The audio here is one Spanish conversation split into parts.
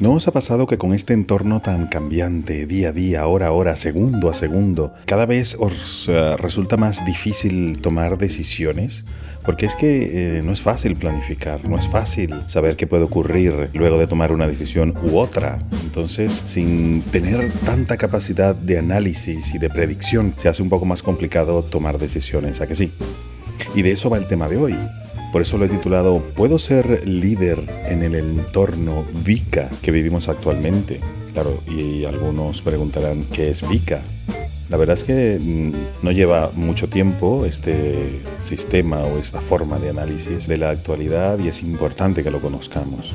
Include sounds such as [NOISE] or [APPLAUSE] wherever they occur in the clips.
¿No os ha pasado que con este entorno tan cambiante, día a día, hora a hora, segundo a segundo, cada vez os eh, resulta más difícil tomar decisiones? Porque es que eh, no es fácil planificar, no es fácil saber qué puede ocurrir luego de tomar una decisión u otra. Entonces, sin tener tanta capacidad de análisis y de predicción, se hace un poco más complicado tomar decisiones, ¿a que sí? Y de eso va el tema de hoy. Por eso lo he titulado ¿Puedo ser líder en el entorno VICA que vivimos actualmente? Claro, y algunos preguntarán ¿qué es VICA? La verdad es que mm, no lleva mucho tiempo este sistema o esta forma de análisis de la actualidad y es importante que lo conozcamos.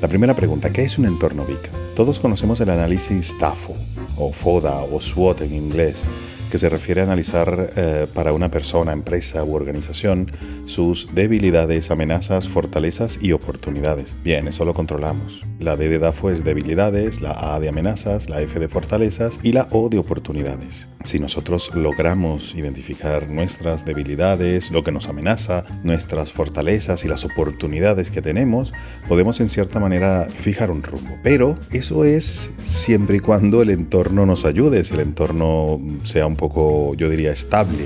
La primera pregunta, ¿qué es un entorno VICA? Todos conocemos el análisis TAFO o FODA o SWOT en inglés, que se refiere a analizar eh, para una persona, empresa u organización sus debilidades, amenazas, fortalezas y oportunidades. Bien, eso lo controlamos. La D de DAFO es debilidades, la A de amenazas, la F de fortalezas y la O de oportunidades. Si nosotros logramos identificar nuestras debilidades, lo que nos amenaza, nuestras fortalezas y las oportunidades que tenemos, podemos en cierta manera fijar un rumbo. Pero eso es siempre y cuando el entorno nos ayude, si el entorno sea un poco, yo diría, estable.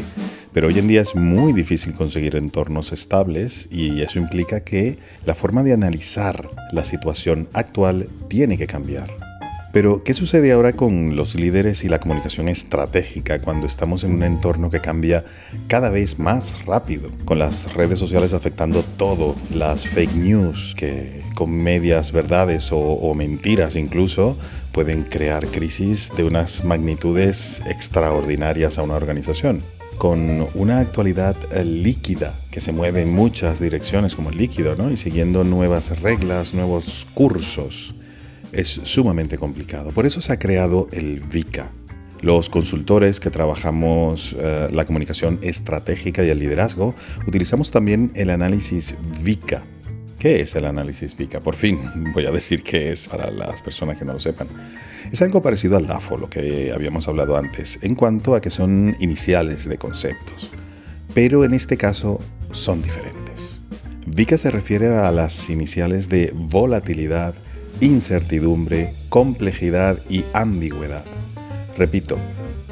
Pero hoy en día es muy difícil conseguir entornos estables y eso implica que la forma de analizar la situación actual tiene que cambiar. Pero, ¿qué sucede ahora con los líderes y la comunicación estratégica cuando estamos en un entorno que cambia cada vez más rápido? Con las redes sociales afectando todo, las fake news que con medias verdades o, mentiras incluso pueden crear crisis de unas magnitudes extraordinarias a una organización con una actualidad eh, líquida que se mueve en muchas direcciones como el líquido, ¿no? Y siguiendo nuevas reglas, nuevos cursos, es sumamente complicado. Por eso se ha creado el VICA. Los consultores que trabajamos eh, la comunicación estratégica y el liderazgo utilizamos también el análisis VICA. ¿Qué es el análisis VICA? Por fin [LAUGHS] voy a decir qué es para las personas que no lo sepan. Es algo parecido al DAFO, lo que habíamos hablado antes, en cuanto a que son iniciales de conceptos, pero en este caso son diferentes. VICA se refiere a las iniciales de volatilidad, incertidumbre, complejidad y ambigüedad. Repito,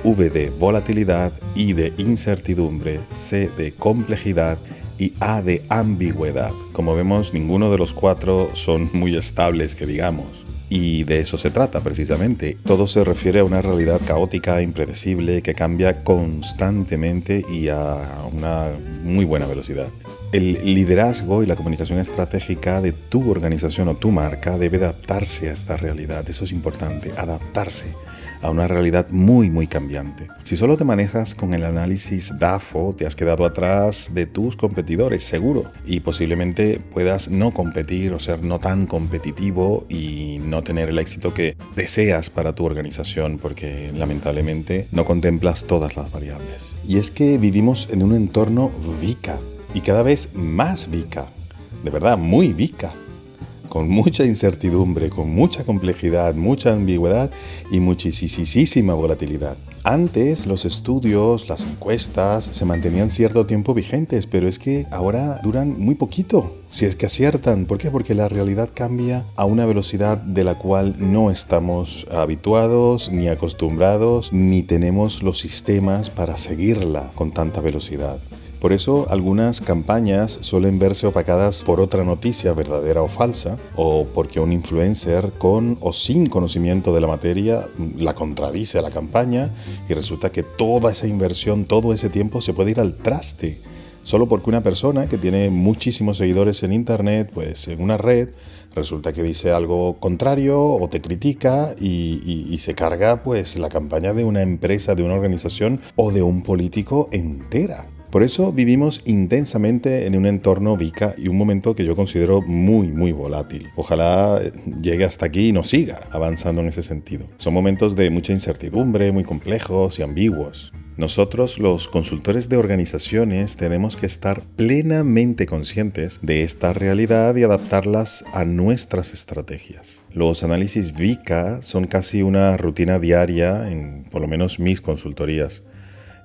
V de volatilidad, I de incertidumbre, C de complejidad y A de ambigüedad. Como vemos, ninguno de los cuatro son muy estables, que digamos. Y de eso se trata precisamente. Todo se refiere a una realidad caótica, impredecible, que cambia constantemente y a una muy buena velocidad. El liderazgo y la comunicación estratégica de tu organización o tu marca debe adaptarse a esta realidad. Eso es importante, adaptarse a una realidad muy, muy cambiante. Si solo te manejas con el análisis DAFO, te has quedado atrás de tus competidores, seguro. Y posiblemente puedas no competir o ser no tan competitivo y no tener el éxito que deseas para tu organización, porque lamentablemente no contemplas todas las variables. Y es que vivimos en un entorno VICA y cada vez más VICA. De verdad, muy VICA con mucha incertidumbre, con mucha complejidad, mucha ambigüedad y muchísima volatilidad. Antes los estudios, las encuestas se mantenían cierto tiempo vigentes, pero es que ahora duran muy poquito, si es que aciertan. ¿Por qué? Porque la realidad cambia a una velocidad de la cual no estamos habituados, ni acostumbrados, ni tenemos los sistemas para seguirla con tanta velocidad. Por eso algunas campañas suelen verse opacadas por otra noticia verdadera o falsa, o porque un influencer con o sin conocimiento de la materia la contradice a la campaña y resulta que toda esa inversión, todo ese tiempo se puede ir al traste. Solo porque una persona que tiene muchísimos seguidores en Internet, pues en una red, resulta que dice algo contrario o te critica y, y, se carga pues la campaña de una empresa, de una organización o de un político entera. Por eso vivimos intensamente en un entorno VICA y un momento que yo considero muy, muy volátil. Ojalá llegue hasta aquí y no siga avanzando en ese sentido. Son momentos de mucha incertidumbre, muy complejos y ambiguos. Nosotros, los consultores de organizaciones, tenemos que estar plenamente conscientes de esta realidad y adaptarlas a nuestras estrategias. Los análisis VICA son casi una rutina diaria en por lo menos mis consultorías.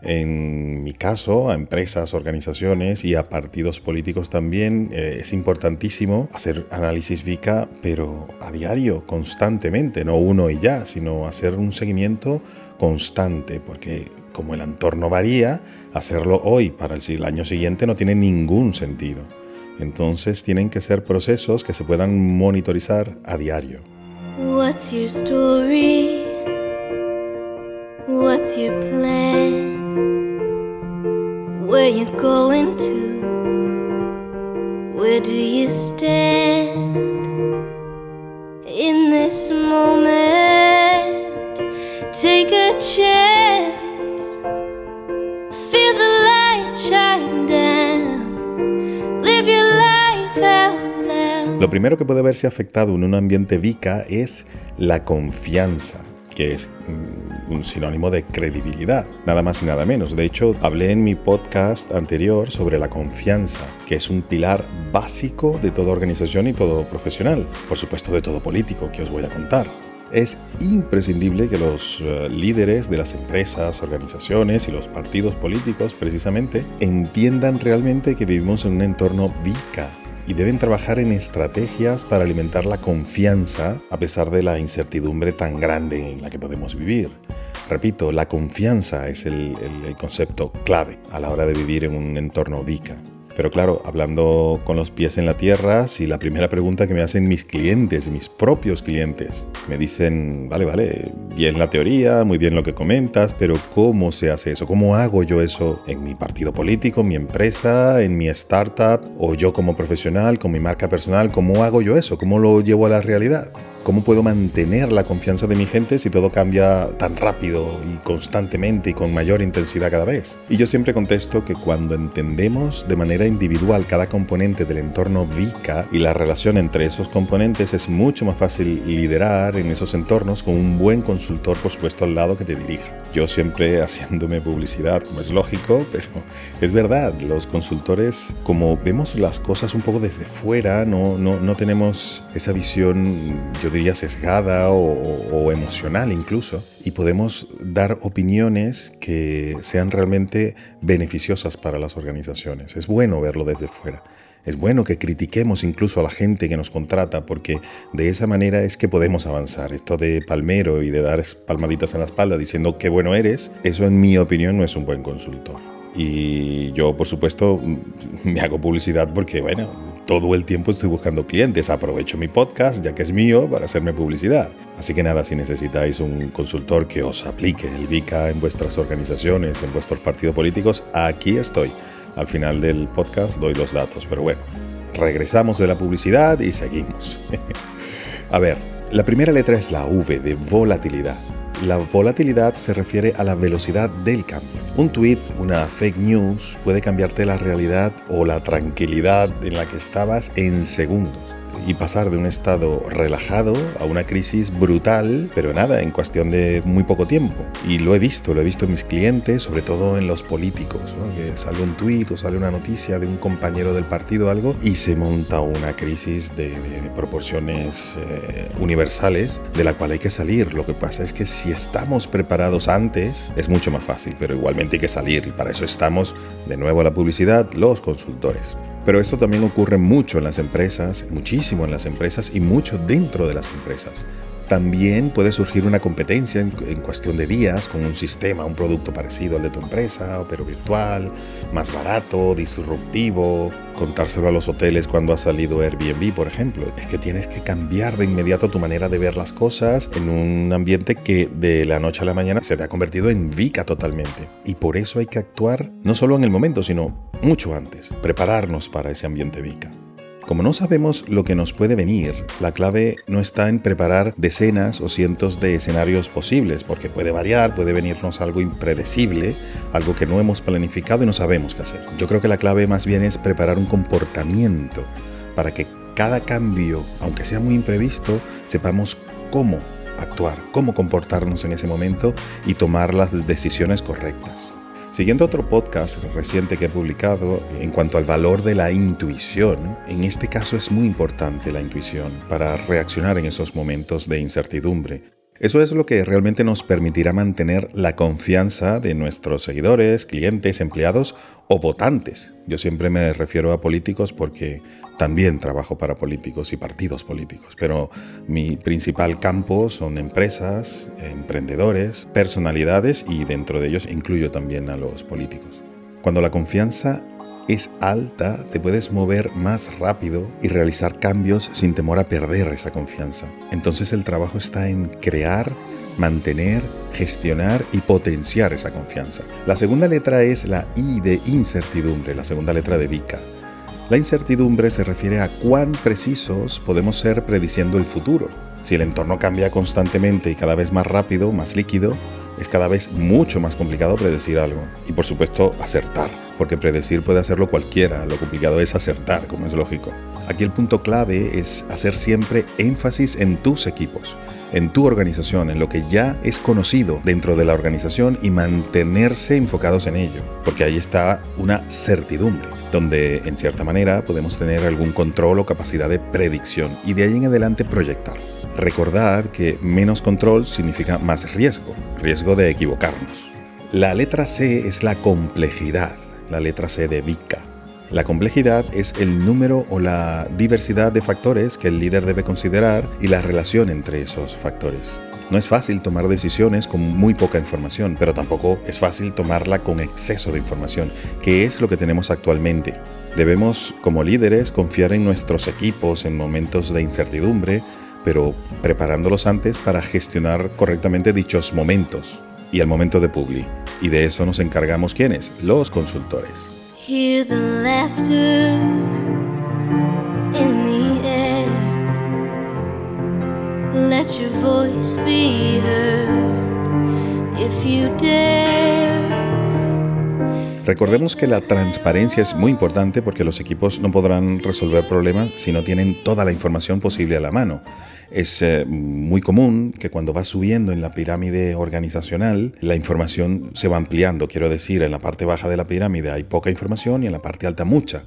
En mi caso, a empresas, organizaciones y a partidos políticos también eh, es importantísimo hacer análisis VICA, pero a diario, constantemente, no uno y ya, sino hacer un seguimiento constante, porque como el entorno varía, hacerlo hoy para el año siguiente no tiene ningún sentido. Entonces tienen que ser procesos que se puedan monitorizar a diario. What's your story? What's your plan? Where you going to? Where do you stand? In this moment, take a chance. Feel the light shine down. Live your life out loud. Lo primero que puede verse afectado en un ambiente VICA es la confianza que es un sinónimo de credibilidad, nada más y nada menos. De hecho, hablé en mi podcast anterior sobre la confianza, que es un pilar básico de toda organización y todo profesional, por supuesto de todo político, que os voy a contar. Es imprescindible que los eh, líderes de las empresas, organizaciones y los partidos políticos precisamente entiendan realmente que vivimos en un entorno VICA, y deben trabajar en estrategias para alimentar la confianza a pesar de la incertidumbre tan grande en la que podemos vivir. Repito, la confianza es el, concepto clave a la hora de vivir en un entorno VICA. Pero claro, hablando con los pies en la tierra, si la primera pregunta que me hacen mis clientes, mis propios clientes, me dicen, vale, vale, bien la teoría, muy bien lo que comentas, pero ¿cómo se hace eso? ¿Cómo hago yo eso en mi partido político, en mi empresa, en mi startup, o yo como profesional, con mi marca personal? ¿Cómo hago yo eso? ¿Cómo lo llevo a la realidad? ¿Cómo puedo mantener la confianza de mi gente si todo cambia tan rápido y constantemente y con mayor intensidad cada vez? Y yo siempre contesto que cuando entendemos de manera individual cada componente del entorno VICA y la relación entre esos componentes, es mucho más fácil liderar en esos entornos con un buen consultor, por supuesto, al lado que te dirija. Yo siempre [LAUGHS] haciéndome publicidad, como es lógico, [LAUGHS] pero es verdad, los consultores, como vemos las cosas un poco desde fuera, no, no, no tenemos esa visión, yo diría sesgada o, emocional incluso, y podemos dar opiniones que sean realmente beneficiosas para las organizaciones. Es bueno verlo desde fuera. Es bueno que critiquemos incluso a la gente que nos contrata porque de esa manera es que podemos avanzar. Esto de palmero y de dar palmaditas en la espalda diciendo qué bueno eres, eso en mi opinión no es un buen consultor. Y yo, por supuesto, [LAUGHS] me hago publicidad porque, bueno, todo el tiempo estoy buscando clientes. Aprovecho mi podcast, ya que es mío, para hacerme publicidad. Así que nada, si necesitáis un consultor que os aplique el VICA en vuestras organizaciones, en vuestros partidos políticos, aquí estoy. Al final del podcast doy los datos. Pero bueno, regresamos de la publicidad y seguimos. [LAUGHS] A ver, la primera letra es la V de volatilidad. La volatilidad se refiere a la velocidad del cambio. Un tweet, una fake news puede cambiarte la realidad o la tranquilidad en la que estabas en segundos y pasar de un estado relajado a una crisis brutal, pero nada, en cuestión de muy poco tiempo. Y lo he visto, lo he visto en mis clientes, sobre todo en los políticos, que sale un tuit o sale una noticia de un compañero del partido algo y se monta una crisis de, proporciones eh, universales de la cual hay que salir. Lo que pasa es que si estamos preparados antes es mucho más fácil, pero igualmente hay que salir y para eso estamos de nuevo a la publicidad, los consultores. Pero esto también ocurre mucho en las empresas, muchísimo en las empresas y mucho dentro de las empresas. También puede surgir una competencia en, cuestión de días con un sistema, un producto parecido al de tu empresa, pero virtual, más barato, disruptivo. Contárselo a los hoteles cuando ha salido Airbnb, por ejemplo. Es que tienes que cambiar de inmediato tu manera de ver las cosas en un ambiente que de la noche a la mañana se te ha convertido en VICA totalmente. Y por eso hay que actuar no solo en el momento, sino mucho antes. Prepararnos para ese ambiente VICA. Como no sabemos lo que nos puede venir, la clave no está en preparar decenas o cientos de escenarios posibles, porque puede variar, puede venirnos algo impredecible, algo que no hemos planificado y no sabemos qué hacer. Yo creo que la clave más bien es preparar un comportamiento para que cada cambio, aunque sea muy imprevisto, sepamos cómo actuar, cómo comportarnos en ese momento y tomar las decisiones correctas. Siguiendo otro podcast reciente que he publicado en cuanto al valor de la intuición, en este caso es muy importante la intuición para reaccionar en esos momentos de incertidumbre. Eso es lo que realmente nos permitirá mantener la confianza de nuestros seguidores, clientes, empleados o votantes. Yo siempre me refiero a políticos porque también trabajo para políticos y partidos políticos, pero mi principal campo son empresas, emprendedores, personalidades y dentro de ellos incluyo también a los políticos. Cuando la confianza es alta, te puedes mover más rápido y realizar cambios sin temor a perder esa confianza. Entonces el trabajo está en crear, mantener, gestionar y potenciar esa confianza. La segunda letra es la I de incertidumbre, la segunda letra de VICA. La incertidumbre se refiere a cuán precisos podemos ser prediciendo el futuro. Si el entorno cambia constantemente y cada vez más rápido, más líquido, es cada vez mucho más complicado predecir algo. Y por supuesto, acertar, porque predecir puede hacerlo cualquiera, lo complicado es acertar, como es lógico. Aquí el punto clave es hacer siempre énfasis en tus equipos, en tu organización, en lo que ya es conocido dentro de la organización y mantenerse enfocados en ello, porque ahí está una certidumbre donde en cierta manera podemos tener algún control o capacidad de predicción y de ahí en adelante proyectar. Recordad que menos control significa más riesgo, riesgo de equivocarnos. La letra C es la complejidad, la letra C de VICA. La complejidad es el número o la diversidad de factores que el líder debe considerar y la relación entre esos factores. No es fácil tomar decisiones con muy poca información, pero tampoco es fácil tomarla con exceso de información, que es lo que tenemos actualmente. Debemos, como líderes, confiar en nuestros equipos en momentos de incertidumbre, pero preparándolos antes para gestionar correctamente dichos momentos y el momento de publi. Y de eso nos encargamos quienes, los consultores. Let your voice be heard if you Recordemos que la transparencia es muy importante porque los equipos no podrán resolver problemas si no tienen toda la información posible a la mano. Es eh, muy común que cuando va subiendo en la pirámide organizacional, la información se va ampliando. Quiero decir, en la parte baja de la pirámide hay poca información y en la parte alta mucha.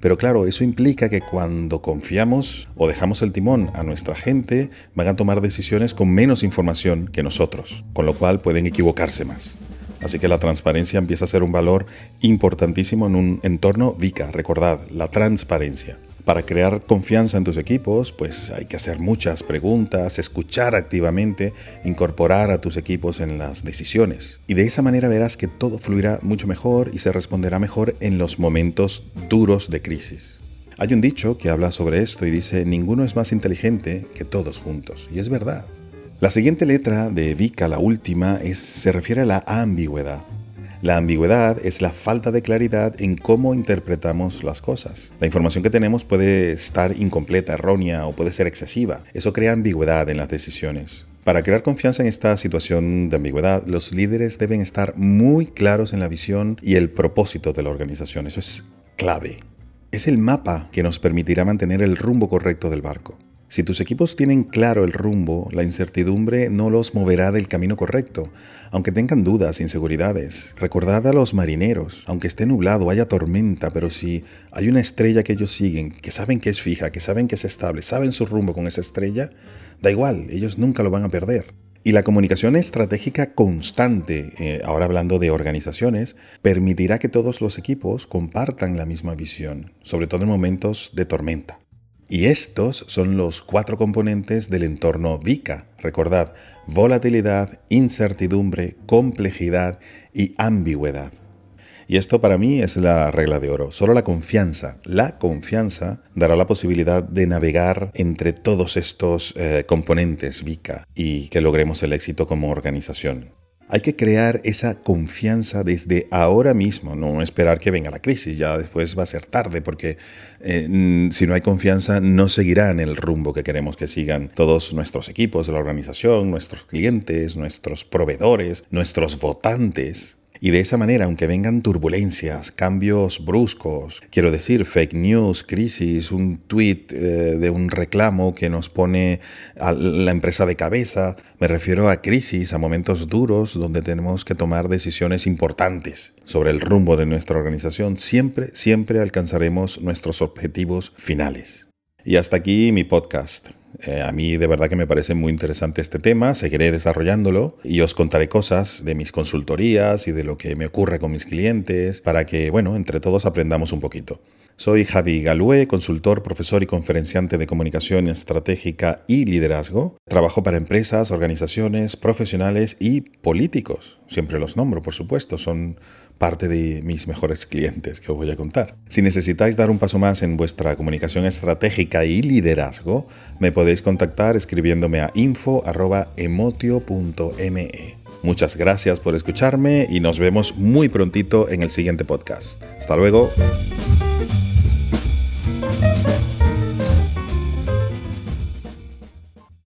Pero claro, eso implica que cuando confiamos o dejamos el timón a nuestra gente, van a tomar decisiones con menos información que nosotros, con lo cual pueden equivocarse más. Así que la transparencia empieza a ser un valor importantísimo en un entorno VICA. Recordad, la transparencia. Para crear confianza en tus equipos, pues hay que hacer muchas preguntas, escuchar activamente, incorporar a tus equipos en las decisiones. Y de esa manera verás que todo fluirá mucho mejor y se responderá mejor en los momentos duros de crisis. Hay un dicho que habla sobre esto y dice, ninguno es más inteligente que todos juntos. Y es verdad. La siguiente letra de Vika, la última, se refiere a la ambigüedad. La ambigüedad es la falta de claridad en cómo interpretamos las cosas. La información que tenemos puede estar incompleta, errónea o puede ser excesiva. Eso crea ambigüedad en las decisiones. Para crear confianza en esta situación de ambigüedad, los líderes deben estar muy claros en la visión y el propósito de la organización. Eso es clave. Es el mapa que nos permitirá mantener el rumbo correcto del barco. Si tus equipos tienen claro el rumbo, la incertidumbre no los moverá del camino correcto, aunque tengan dudas, inseguridades. Recordad a los marineros, aunque esté nublado, haya tormenta, pero si hay una estrella que ellos siguen, que saben que es fija, que saben que es estable, saben su rumbo con esa estrella, da igual, ellos nunca lo van a perder. Y la comunicación estratégica constante, eh, ahora hablando de organizaciones, permitirá que todos los equipos compartan la misma visión, sobre todo en momentos de tormenta. Y estos son los cuatro componentes del entorno VICA. Recordad, volatilidad, incertidumbre, complejidad y ambigüedad. Y esto para mí es la regla de oro. Solo la confianza, la confianza dará la posibilidad de navegar entre todos estos eh, componentes VICA y que logremos el éxito como organización. Hay que crear esa confianza desde ahora mismo, no esperar que venga la crisis, ya después va a ser tarde, porque eh, si no hay confianza no seguirán el rumbo que queremos que sigan todos nuestros equipos la organización, nuestros clientes, nuestros proveedores, nuestros votantes. Y de esa manera, aunque vengan turbulencias, cambios bruscos, quiero decir, fake news, crisis, un tweet eh, de un reclamo que nos pone a la empresa de cabeza, me refiero a crisis, a momentos duros donde tenemos que tomar decisiones importantes sobre el rumbo de nuestra organización, siempre, siempre alcanzaremos nuestros objetivos finales. Y hasta aquí mi podcast. Eh, a mí de verdad que me parece muy interesante este tema, seguiré desarrollándolo y os contaré cosas de mis consultorías y de lo que me ocurre con mis clientes para que, bueno, entre todos aprendamos un poquito. Soy Javi Galué, consultor, profesor y conferenciante de comunicación estratégica y liderazgo. Trabajo para empresas, organizaciones, profesionales y políticos. Siempre los nombro, por supuesto, son parte de mis mejores clientes que os voy a contar. Si necesitáis dar un paso más en vuestra comunicación estratégica y liderazgo, me podéis contactar escribiéndome a info.emotio.me. Muchas gracias por escucharme y nos vemos muy prontito en el siguiente podcast. Hasta luego.